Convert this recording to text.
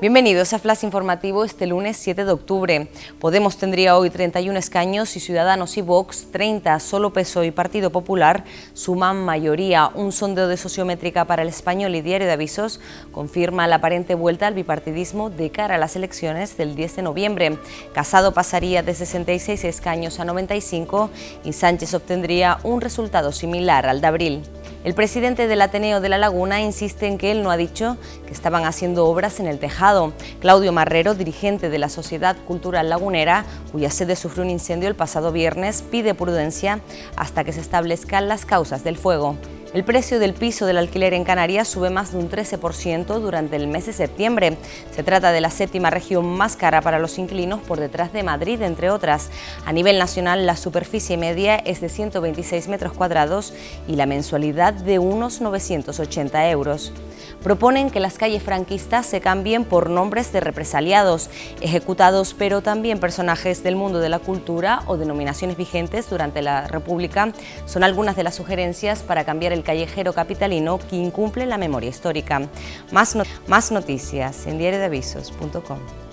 Bienvenidos a Flash Informativo este lunes 7 de octubre. Podemos tendría hoy 31 escaños y Ciudadanos y Vox 30. Solo PSOE y Partido Popular suman mayoría. Un sondeo de sociométrica para el español y Diario de Avisos confirma la aparente vuelta al bipartidismo de cara a las elecciones del 10 de noviembre. Casado pasaría de 66 escaños a 95 y Sánchez obtendría un resultado similar al de abril. El presidente del Ateneo de La Laguna insiste en que él no ha dicho que estaban haciendo obras en el tejado. Claudio Marrero, dirigente de la Sociedad Cultural Lagunera, cuya sede sufrió un incendio el pasado viernes, pide prudencia hasta que se establezcan las causas del fuego. El precio del piso del alquiler en Canarias sube más de un 13% durante el mes de septiembre. Se trata de la séptima región más cara para los inquilinos por detrás de Madrid, entre otras. A nivel nacional, la superficie media es de 126 metros cuadrados y la mensualidad de unos 980 euros proponen que las calles franquistas se cambien por nombres de represaliados, ejecutados, pero también personajes del mundo de la cultura o denominaciones vigentes durante la República. Son algunas de las sugerencias para cambiar el callejero capitalino que incumple la memoria histórica. Más, más noticias en diariodeavisos.com.